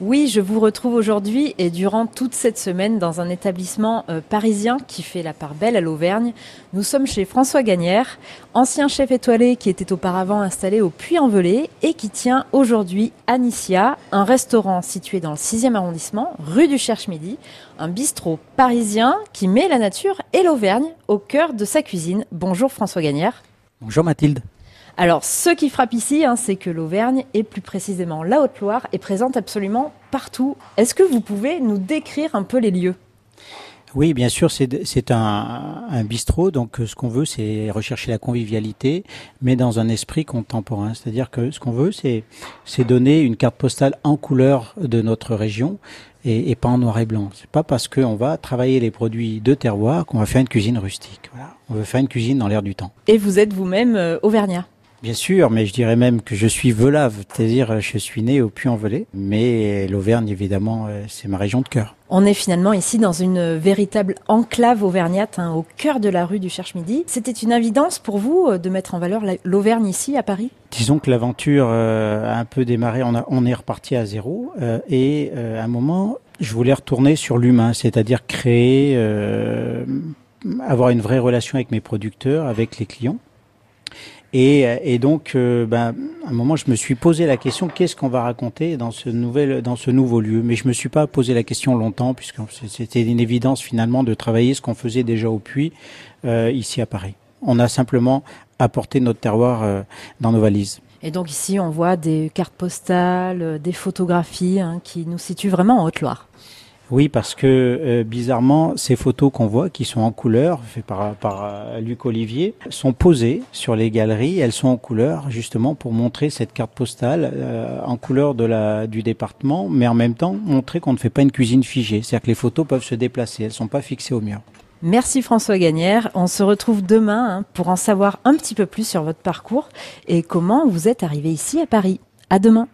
Oui, je vous retrouve aujourd'hui et durant toute cette semaine dans un établissement euh, parisien qui fait la part belle à l'Auvergne. Nous sommes chez François Gagnère, ancien chef étoilé qui était auparavant installé au Puy-en-Velay et qui tient aujourd'hui Anicia, un restaurant situé dans le 6e arrondissement, rue du Cherche-Midi, un bistrot parisien qui met la nature et l'Auvergne au cœur de sa cuisine. Bonjour François Gagnère. Bonjour Mathilde. Alors, ce qui frappe ici, hein, c'est que l'Auvergne, et plus précisément la Haute-Loire, est présente absolument partout. Est-ce que vous pouvez nous décrire un peu les lieux? Oui, bien sûr, c'est un, un, bistrot, donc euh, ce qu'on veut, c'est rechercher la convivialité, mais dans un esprit contemporain. C'est-à-dire que ce qu'on veut, c'est donner une carte postale en couleur de notre région et, et pas en noir et blanc. C'est pas parce qu'on va travailler les produits de terroir qu'on va faire une cuisine rustique. Voilà. On veut faire une cuisine dans l'air du temps. Et vous êtes vous-même euh, auvergnat? Bien sûr, mais je dirais même que je suis velave, c'est-à-dire je suis né au Puy-en-Velay, mais l'Auvergne évidemment euh, c'est ma région de cœur. On est finalement ici dans une véritable enclave auvergnate, hein, au cœur de la rue du Cherche-Midi. C'était une évidence pour vous euh, de mettre en valeur l'Auvergne ici à Paris? Disons que l'aventure euh, a un peu démarré, on, a, on est reparti à zéro et à un moment je voulais retourner sur l'humain, c'est-à-dire créer, avoir une vraie relation avec mes producteurs, avec les clients. Et, et donc, euh, ben, à un moment, je me suis posé la question qu'est-ce qu'on va raconter dans ce nouvel, dans ce nouveau lieu? Mais je me suis pas posé la question longtemps, puisque c'était une évidence finalement de travailler ce qu'on faisait déjà au Puy euh, ici à Paris. On a simplement apporté notre terroir euh, dans nos valises. Et donc ici, on voit des cartes postales, des photographies hein, qui nous situent vraiment en Haute-Loire. Oui, parce que euh, bizarrement, ces photos qu'on voit, qui sont en couleur, faites par, euh, Luc Olivier, sont posées sur les galeries. Elles sont en couleur, justement, pour montrer cette carte postale euh, en couleur de la, du département, mais en même temps montrer qu'on ne fait pas une cuisine figée. C'est-à-dire que les photos peuvent se déplacer, elles ne sont pas fixées au mur. Merci François Gagnère. On se retrouve demain hein, pour en savoir un petit peu plus sur votre parcours et comment vous êtes arrivé ici à Paris. À demain.